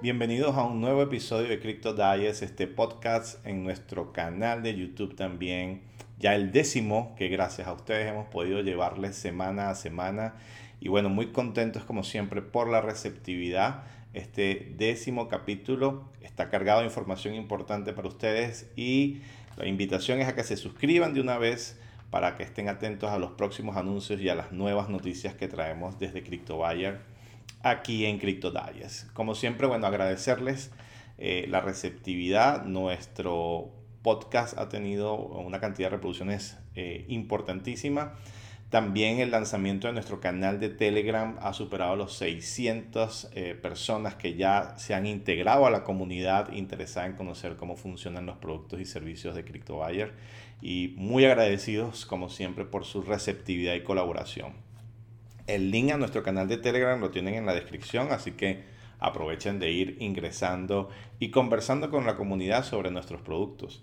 Bienvenidos a un nuevo episodio de Crypto Diets, este podcast en nuestro canal de YouTube también. Ya el décimo que gracias a ustedes hemos podido llevarles semana a semana. Y bueno, muy contentos como siempre por la receptividad. Este décimo capítulo está cargado de información importante para ustedes y la invitación es a que se suscriban de una vez para que estén atentos a los próximos anuncios y a las nuevas noticias que traemos desde CryptoBuyer aquí en CryptoDies. Como siempre, bueno, agradecerles eh, la receptividad. Nuestro podcast ha tenido una cantidad de reproducciones eh, importantísima. También el lanzamiento de nuestro canal de Telegram ha superado los 600 eh, personas que ya se han integrado a la comunidad interesada en conocer cómo funcionan los productos y servicios de CryptoBuyer y muy agradecidos como siempre por su receptividad y colaboración. El link a nuestro canal de Telegram lo tienen en la descripción, así que aprovechen de ir ingresando y conversando con la comunidad sobre nuestros productos.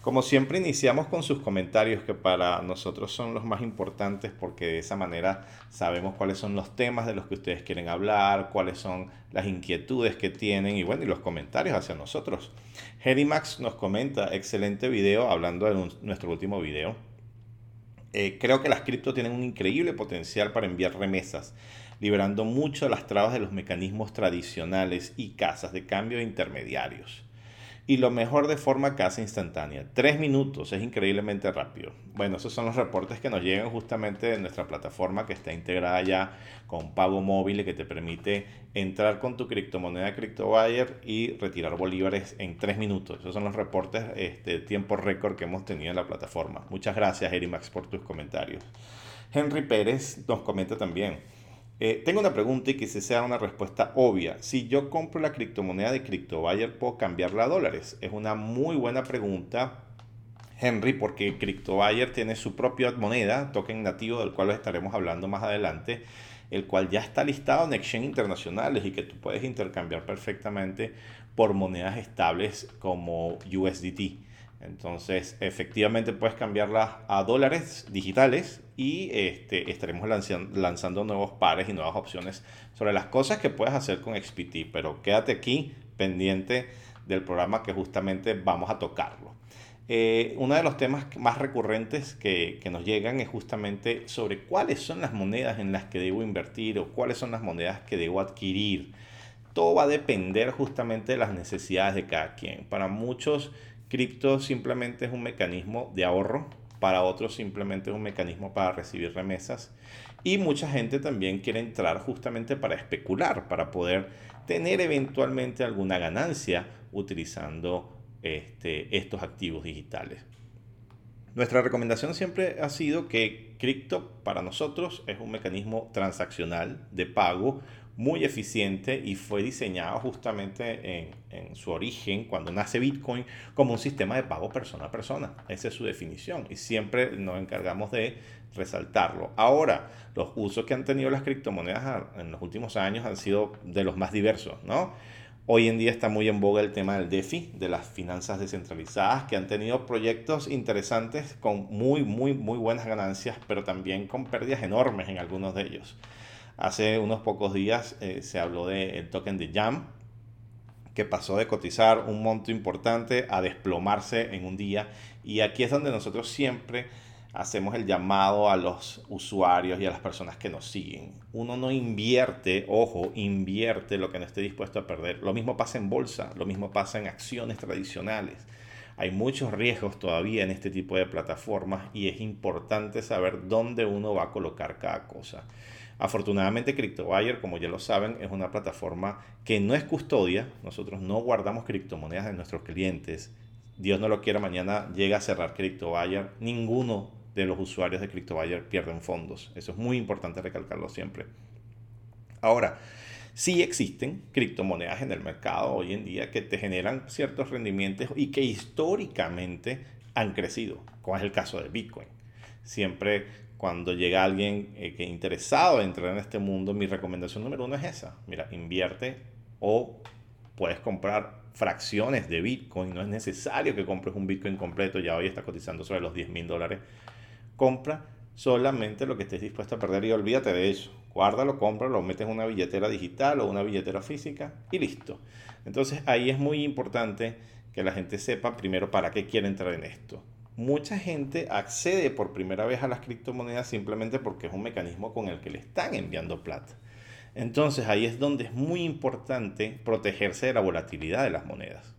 Como siempre iniciamos con sus comentarios que para nosotros son los más importantes porque de esa manera sabemos cuáles son los temas de los que ustedes quieren hablar, cuáles son las inquietudes que tienen y bueno, y los comentarios hacia nosotros. Max nos comenta, excelente video hablando de nuestro último video. Eh, creo que las cripto tienen un increíble potencial para enviar remesas, liberando mucho las trabas de los mecanismos tradicionales y casas de cambio intermediarios y lo mejor de forma casi instantánea. Tres minutos, es increíblemente rápido. Bueno, esos son los reportes que nos llegan justamente de nuestra plataforma que está integrada ya con pago móvil y que te permite entrar con tu criptomoneda CryptoBuyer y retirar bolívares en tres minutos. Esos son los reportes este, tiempo récord que hemos tenido en la plataforma. Muchas gracias, Erimax, por tus comentarios. Henry Pérez nos comenta también. Eh, tengo una pregunta y se sea una respuesta obvia. Si yo compro la criptomoneda de CryptoBuyer, ¿puedo cambiarla a dólares? Es una muy buena pregunta, Henry, porque CryptoBuyer tiene su propia moneda, token nativo, del cual estaremos hablando más adelante, el cual ya está listado en exchange internacionales y que tú puedes intercambiar perfectamente por monedas estables como USDT. Entonces, efectivamente puedes cambiarla a dólares digitales y este, estaremos lanzando, nuevos pares y nuevas opciones sobre las cosas que puedes hacer con XPT. Pero quédate aquí pendiente del programa que justamente vamos a tocarlo. Eh, uno de los temas más recurrentes que, nos llegan es justamente sobre cuáles son las monedas en las que debo invertir o cuáles son las monedas que debo adquirir. Todo va a depender justamente de las necesidades de cada quien. Para muchos Cripto simplemente es un mecanismo de ahorro, para otros simplemente es un mecanismo para recibir remesas. Y mucha gente también quiere entrar justamente para especular, para poder tener eventualmente alguna ganancia utilizando este, estos activos digitales. Nuestra recomendación siempre ha sido que cripto para nosotros es un mecanismo transaccional de pago muy eficiente y fue diseñado justamente en, su origen, cuando nace Bitcoin, como un sistema de pago persona a persona. Esa es su definición y siempre nos encargamos de resaltarlo. Ahora, los usos que han tenido las criptomonedas en los últimos años han sido de los más diversos, ¿no? Hoy en día está muy en boga el tema del DeFi, de las finanzas descentralizadas, que han tenido proyectos interesantes con muy, muy, muy buenas ganancias, pero también con pérdidas enormes en algunos de ellos. Hace unos pocos días eh, se habló del token de Jam, que pasó de cotizar un monto importante a desplomarse en un día. Y aquí es donde nosotros siempre hacemos el llamado a los usuarios y a las personas que nos siguen. Uno no invierte, ojo, invierte lo que no esté dispuesto a perder. Lo mismo pasa en bolsa, lo mismo pasa en acciones tradicionales. Hay muchos riesgos todavía en este tipo de plataformas y es importante saber dónde uno va a colocar cada cosa. Afortunadamente CryptoBuyer, como ya lo saben, es una plataforma que no es custodia. Nosotros no guardamos criptomonedas de nuestros clientes. Dios no lo quiera, mañana llega a cerrar CryptoBuyer. Ninguno de los usuarios de CryptoBuyer pierden fondos. Eso es muy importante recalcarlo siempre. Ahora, sí existen criptomonedas en el mercado hoy en día que te generan ciertos rendimientos y que históricamente han crecido, como es el caso de Bitcoin. Siempre cuando llega alguien eh, que interesado en entrar en este mundo, mi recomendación número uno es esa. Mira, invierte o puedes comprar fracciones de Bitcoin. No es necesario que compres un Bitcoin completo. Ya hoy está cotizando sobre los 10 mil dólares. Compra solamente lo que estés dispuesto a perder y olvídate de eso. Guárdalo, cómpralo, metes en una billetera digital o una billetera física y listo. Entonces ahí es muy importante que la gente sepa primero para qué quiere entrar en esto. Mucha gente accede por primera vez a las criptomonedas simplemente porque es un mecanismo con el que le están enviando plata. Entonces ahí es donde es muy importante protegerse de la volatilidad de las monedas.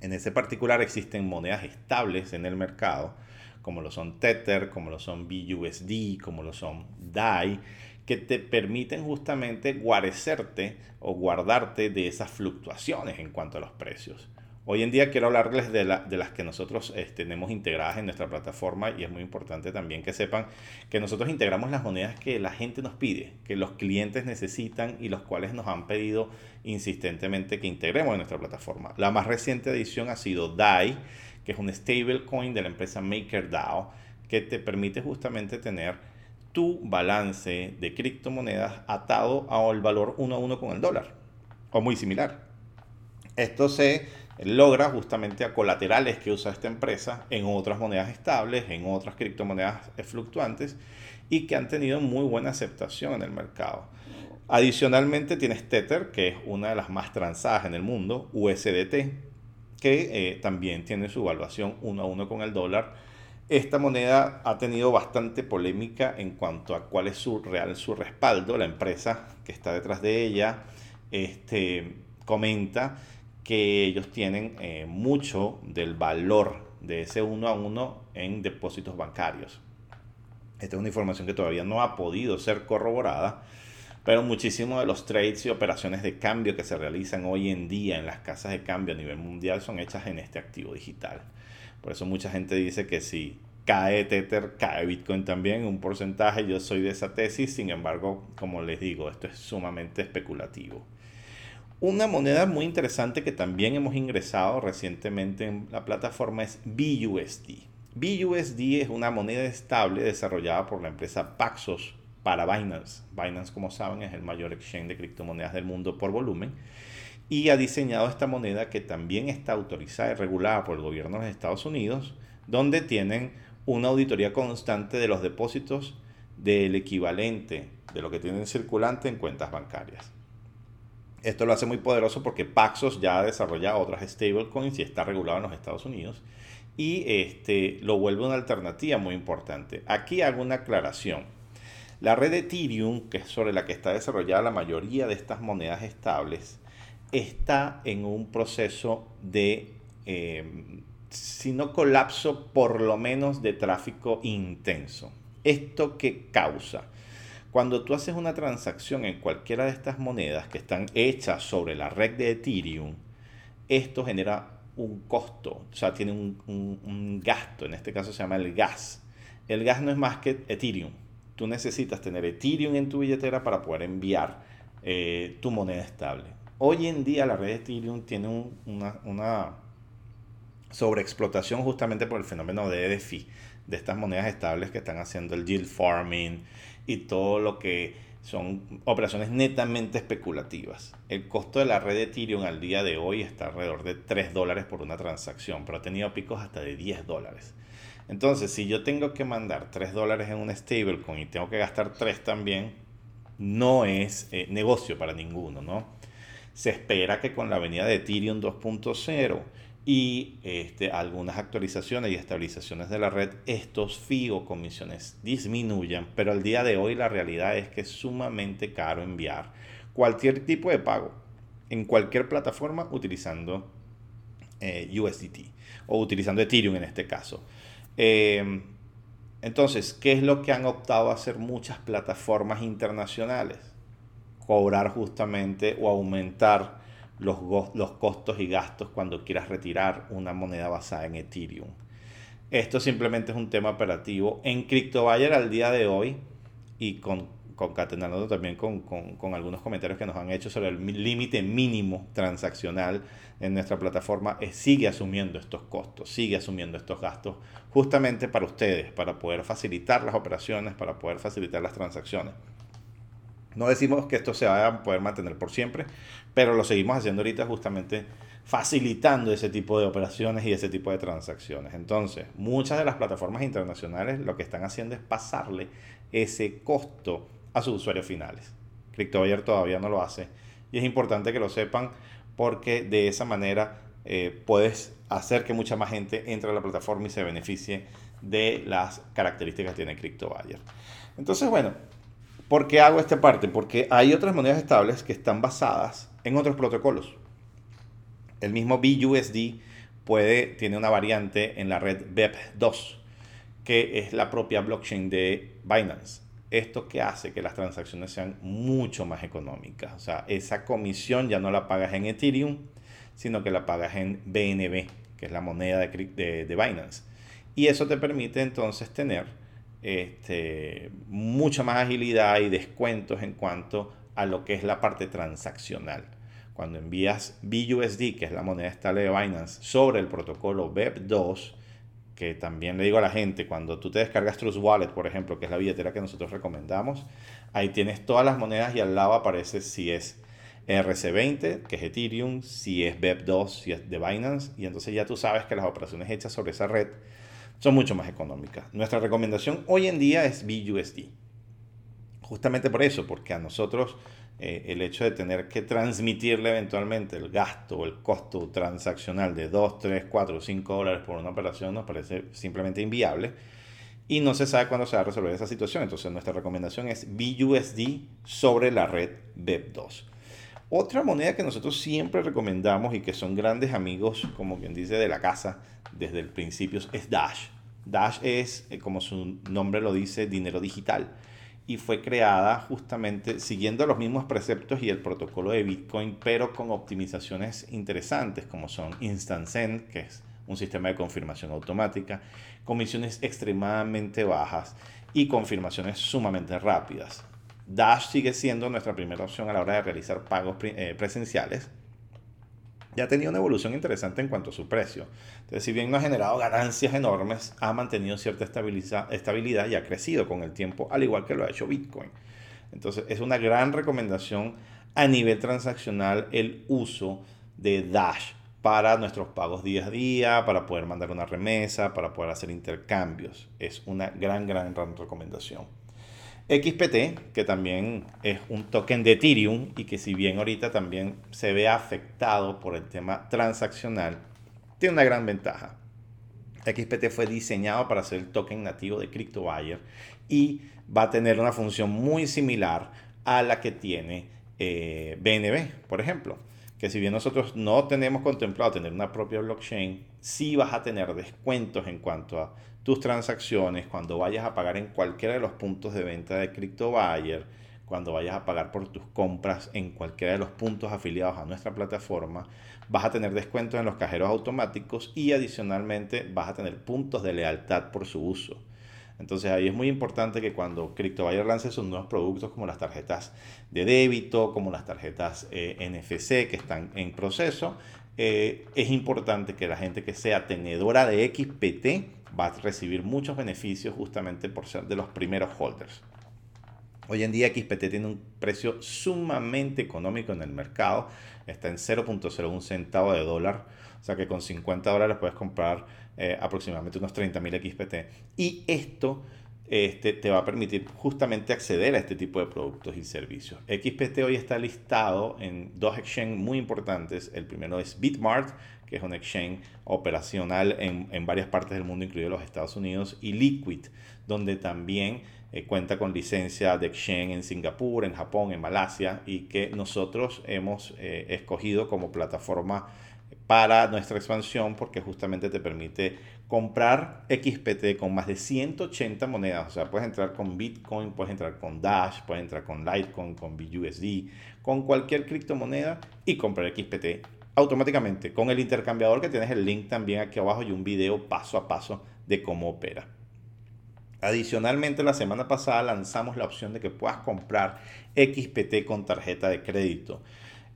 En ese particular existen monedas estables en el mercado, como lo son Tether, como lo son BUSD, como lo son DAI, que te permiten justamente guarecerte o guardarte de esas fluctuaciones en cuanto a los precios. Hoy en día quiero hablarles de, las que nosotros este, tenemos integradas en nuestra plataforma y es muy importante también que sepan que nosotros integramos las monedas que la gente nos pide, que los clientes necesitan y los cuales nos han pedido insistentemente que integremos en nuestra plataforma. La más reciente edición ha sido DAI, que es un stablecoin de la empresa MakerDAO, que te permite justamente tener tu balance de criptomonedas atado al valor uno a uno con el dólar o muy similar. Esto se logra justamente a colaterales que usa esta empresa en otras monedas estables, en otras criptomonedas fluctuantes y que han tenido muy buena aceptación en el mercado. Adicionalmente tienes Tether, que es una de las más transadas en el mundo, USDT, que eh, también tiene su evaluación uno a uno con el dólar. Esta moneda ha tenido bastante polémica en cuanto a cuál es su real su respaldo. La empresa que está detrás de ella este, comenta que ellos tienen eh, mucho del valor de ese uno a uno en depósitos bancarios. Esta es una información que todavía no ha podido ser corroborada, pero muchísimos de los trades y operaciones de cambio que se realizan hoy en día en las casas de cambio a nivel mundial son hechas en este activo digital. Por eso mucha gente dice que si cae Tether, cae Bitcoin también, un porcentaje. Yo soy de esa tesis, sin embargo, como les digo, esto es sumamente especulativo. Una moneda muy interesante que también hemos ingresado recientemente en la plataforma es BUSD. BUSD es una moneda estable desarrollada por la empresa Paxos para Binance. Binance, como saben, es el mayor exchange de criptomonedas del mundo por volumen y ha diseñado esta moneda que también está autorizada y regulada por el gobierno de Estados Unidos, donde tienen una auditoría constante de los depósitos del equivalente de lo que tienen circulante en cuentas bancarias. Esto lo hace muy poderoso porque Paxos ya ha desarrollado otras stablecoins y está regulado en los Estados Unidos. Y este, lo vuelve una alternativa muy importante. Aquí hago una aclaración. La red Ethereum, que es sobre la que está desarrollada la mayoría de estas monedas estables, está en un proceso de, eh, si no colapso, por lo menos de tráfico intenso. ¿Esto qué causa? Cuando tú haces una transacción en cualquiera de estas monedas que están hechas sobre la red de Ethereum, esto genera un costo, o sea, tiene un, gasto, en este caso se llama el gas. El gas no es más que Ethereum. Tú necesitas tener Ethereum en tu billetera para poder enviar eh, tu moneda estable. Hoy en día la red de Ethereum tiene una, una sobreexplotación justamente por el fenómeno de DeFi, de estas monedas estables que están haciendo el yield farming, y todo lo que son operaciones netamente especulativas. El costo de la red de Ethereum al día de hoy está alrededor de 3 dólares por una transacción, pero ha tenido picos hasta de 10 dólares. Entonces, si yo tengo que mandar 3 dólares en un stablecoin y tengo que gastar 3 también, no es eh, negocio para ninguno, ¿no? Se espera que con la venida de Ethereum 2.0 y este, algunas actualizaciones y estabilizaciones de la red, estos fee comisiones disminuyan, pero al día de hoy la realidad es que es sumamente caro enviar cualquier tipo de pago en cualquier plataforma utilizando eh, USDT o utilizando Ethereum en este caso. Em, entonces, ¿qué es lo que han optado a hacer muchas plataformas internacionales? Cobrar justamente o aumentar los, costos y gastos cuando quieras retirar una moneda basada en Ethereum. Esto simplemente es un tema operativo. En CryptoBuyer al día de hoy y con, concatenando también con, con, algunos comentarios que nos han hecho sobre el límite mínimo transaccional en nuestra plataforma, sigue asumiendo estos costos, sigue asumiendo estos gastos justamente para ustedes, para poder facilitar las operaciones, para poder facilitar las transacciones. No decimos que esto se vaya a poder mantener por siempre, pero lo seguimos haciendo ahorita justamente facilitando ese tipo de operaciones y ese tipo de transacciones. Entonces, muchas de las plataformas internacionales lo que están haciendo es pasarle ese costo a sus usuarios finales. CryptoBuyer todavía no lo hace y es importante que lo sepan porque de esa manera eh, puedes hacer que mucha más gente entre a la plataforma y se beneficie de las características que tiene CryptoBuyer. Entonces, bueno, ¿por qué hago esta parte? Porque hay otras monedas estables que están basadas en otros protocolos. El mismo BUSD puede, tiene una variante en la red BEP2, que es la propia blockchain de Binance. Esto que hace que las transacciones sean mucho más económicas. O sea, esa comisión ya no la pagas en Ethereum, sino que la pagas en BNB, que es la moneda de, de, Binance. Y eso te permite entonces tener este, mucha más agilidad y descuentos en cuanto a lo que es la parte transaccional. Cuando envías BUSD, que es la moneda estable de Binance, sobre el protocolo BEP2, que también le digo a la gente, cuando tú te descargas Trust Wallet, por ejemplo, que es la billetera que nosotros recomendamos, ahí tienes todas las monedas y al lado aparece si es RC20, que es Ethereum, si es BEP2, si es de Binance, y entonces ya tú sabes que las operaciones hechas sobre esa red son mucho más económicas. Nuestra recomendación hoy en día es BUSD. Justamente por eso, porque a nosotros eh, el hecho de tener que transmitirle eventualmente el gasto o el costo transaccional de 2, 3, 4, 5 dólares por una operación nos parece simplemente inviable y no se sabe cuándo se va a resolver esa situación. Entonces nuestra recomendación es BUSD sobre la red BEP2. Otra moneda que nosotros siempre recomendamos y que son grandes amigos, como quien dice, de la casa desde el principio es Dash. Dash es, eh, como su nombre lo dice, dinero digital y fue creada justamente siguiendo los mismos preceptos y el protocolo de Bitcoin, pero con optimizaciones interesantes como son Instant Send, que es un sistema de confirmación automática, comisiones extremadamente bajas y confirmaciones sumamente rápidas. Dash sigue siendo nuestra primera opción a la hora de realizar pagos eh, presenciales. Ya ha tenido una evolución interesante en cuanto a su precio. Entonces, si bien no ha generado ganancias enormes, ha mantenido cierta estabilidad y ha crecido con el tiempo, al igual que lo ha hecho Bitcoin. Entonces, es una gran recomendación a nivel transaccional el uso de Dash para nuestros pagos día a día, para poder mandar una remesa, para poder hacer intercambios. Es una gran, gran, gran recomendación. XPT, que también es un token de Ethereum y que si bien ahorita también se ve afectado por el tema transaccional, tiene una gran ventaja. XPT fue diseñado para ser el token nativo de CryptoBuyer y va a tener una función muy similar a la que tiene BNB, eh, por ejemplo. Que si bien nosotros no tenemos contemplado tener una propia blockchain, sí vas a tener descuentos en cuanto a tus transacciones, cuando vayas a pagar en cualquiera de los puntos de venta de CryptoBuyer, cuando vayas a pagar por tus compras en cualquiera de los puntos afiliados a nuestra plataforma, vas a tener descuentos en los cajeros automáticos y adicionalmente vas a tener puntos de lealtad por su uso. Entonces ahí es muy importante que cuando CryptoBuyer lance sus nuevos productos como las tarjetas de débito, como las tarjetas eh, NFC que están en proceso, eh, es importante que la gente que sea tenedora de XPT va a recibir muchos beneficios justamente por ser de los primeros holders. Hoy en día XPT tiene un precio sumamente económico en el mercado, está en 0.01 centavo de dólar, o sea que con 50 dólares puedes comprar eh, aproximadamente unos 30.000 XPT. Y esto este, te va a permitir justamente acceder a este tipo de productos y servicios. XPT hoy está listado en dos exchanges muy importantes. El primero es Bitmart, que es un exchange operacional en, en varias partes del mundo, incluidos los Estados Unidos, y Liquid, donde también eh, cuenta con licencia de exchange en Singapur, en Japón, en Malasia, y que nosotros hemos eh, escogido como plataforma para nuestra expansión porque justamente te permite comprar XPT con más de 180 monedas. O sea, puedes entrar con Bitcoin, puedes entrar con Dash, puedes entrar con Litecoin, con BUSD, con cualquier criptomoneda y comprar XPT automáticamente con el intercambiador que tienes el link también aquí abajo y un video paso a paso de cómo opera. Adicionalmente, la semana pasada lanzamos la opción de que puedas comprar XPT con tarjeta de crédito.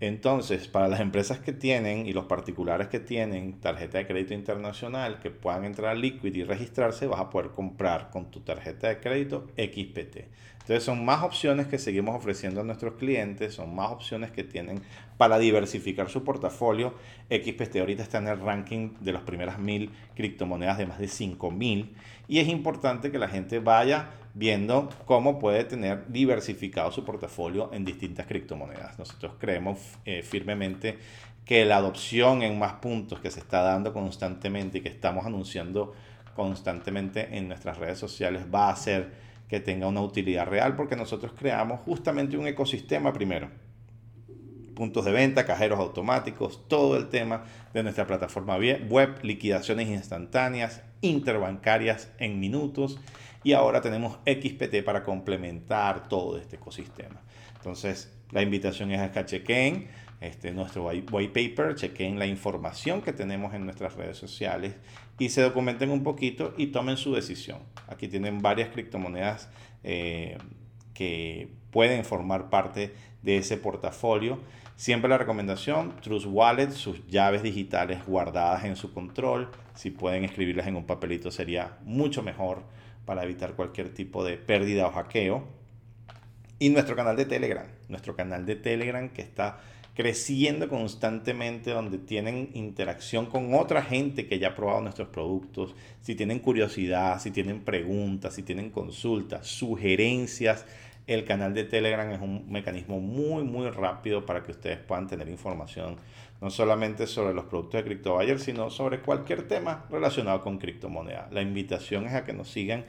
Entonces, para las empresas que tienen y los particulares que tienen tarjeta de crédito internacional que puedan entrar a Liquid y registrarse, vas a poder comprar con tu tarjeta de crédito XPT. Entonces son más opciones que seguimos ofreciendo a nuestros clientes, son más opciones que tienen para diversificar su portafolio. XPT ahorita está en el ranking de las primeras mil criptomonedas de más de 5000 y es importante que la gente vaya viendo cómo puede tener diversificado su portafolio en distintas criptomonedas. Nosotros creemos eh, firmemente que la adopción en más puntos que se está dando constantemente y que estamos anunciando constantemente en nuestras redes sociales va a hacer que tenga una utilidad real porque nosotros creamos justamente un ecosistema primero. Puntos de venta, cajeros automáticos, todo el tema de nuestra plataforma web, liquidaciones instantáneas, interbancarias en minutos y ahora tenemos XPT para complementar todo este ecosistema. Entonces, la invitación es a que chequen este, nuestro white paper, chequen la información que tenemos en nuestras redes sociales y se documenten un poquito y tomen su decisión. Aquí tienen varias criptomonedas eh, que pueden formar parte de ese portafolio. Siempre la recomendación, Trust Wallet, sus llaves digitales guardadas en su control. Si pueden escribirlas en un papelito sería mucho mejor para evitar cualquier tipo de pérdida o hackeo. Y nuestro canal de Telegram, nuestro canal de Telegram que está creciendo constantemente, donde tienen interacción con otra gente que ya ha probado nuestros productos, si tienen curiosidad, si tienen preguntas, si tienen consultas, sugerencias. El canal de Telegram es un mecanismo muy, muy rápido para que ustedes puedan tener información no solamente sobre los productos de CryptoBuyer, sino sobre cualquier tema relacionado con criptomonedas. La invitación es a que nos sigan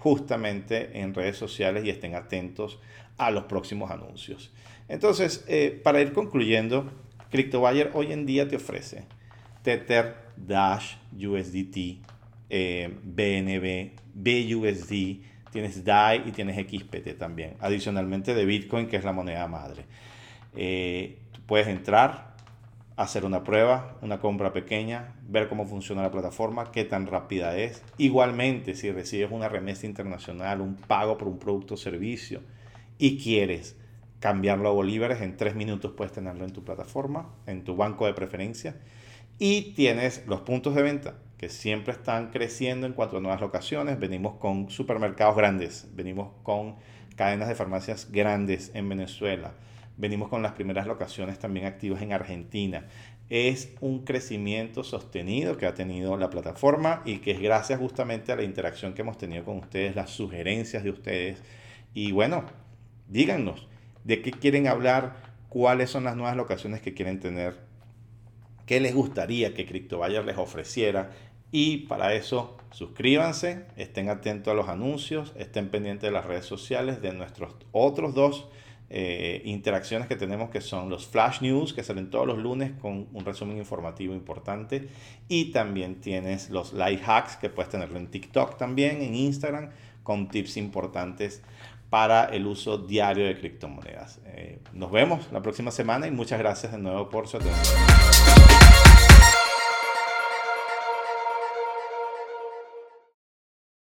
justamente en redes sociales y estén atentos a los próximos anuncios. Entonces, eh, para ir concluyendo, CryptoBuyer hoy en día te ofrece Tether, Dash, USDT, BNB, eh, BUSD, tienes DAI y tienes XPT también, adicionalmente de Bitcoin, que es la moneda madre. Eh, puedes entrar, hacer una prueba, una compra pequeña, ver cómo funciona la plataforma, qué tan rápida es. Igualmente, si recibes una remesa internacional, un pago por un producto o servicio y quieres cambiarlo a bolívares. En tres minutos puedes tenerlo en tu plataforma, en tu banco de preferencia. Y tienes los puntos de venta que siempre están creciendo en cuanto a nuevas locaciones. Venimos con supermercados grandes, venimos con cadenas de farmacias grandes en Venezuela, venimos con las primeras locaciones también activas en Argentina. Es un crecimiento sostenido que ha tenido la plataforma y que es gracias justamente a la interacción que hemos tenido con ustedes, las sugerencias de ustedes. Y bueno, díganos, de qué quieren hablar, cuáles son las nuevas locaciones que quieren tener, qué les gustaría que CryptoBuyer les ofreciera. Y para eso, suscríbanse, estén atentos a los anuncios, estén pendientes de las redes sociales, de nuestros otros dos eh, interacciones que tenemos, que son los flash news, que salen todos los lunes con un resumen informativo importante. Y también tienes los live hacks, que puedes tenerlo en TikTok también, en Instagram, con tips importantes para el uso diario de criptomonedas. Eh, nos vemos la próxima semana y muchas gracias de nuevo por su atención.